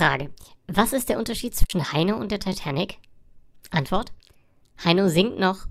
Frage. Was ist der Unterschied zwischen Heino und der Titanic? Antwort. Heino singt noch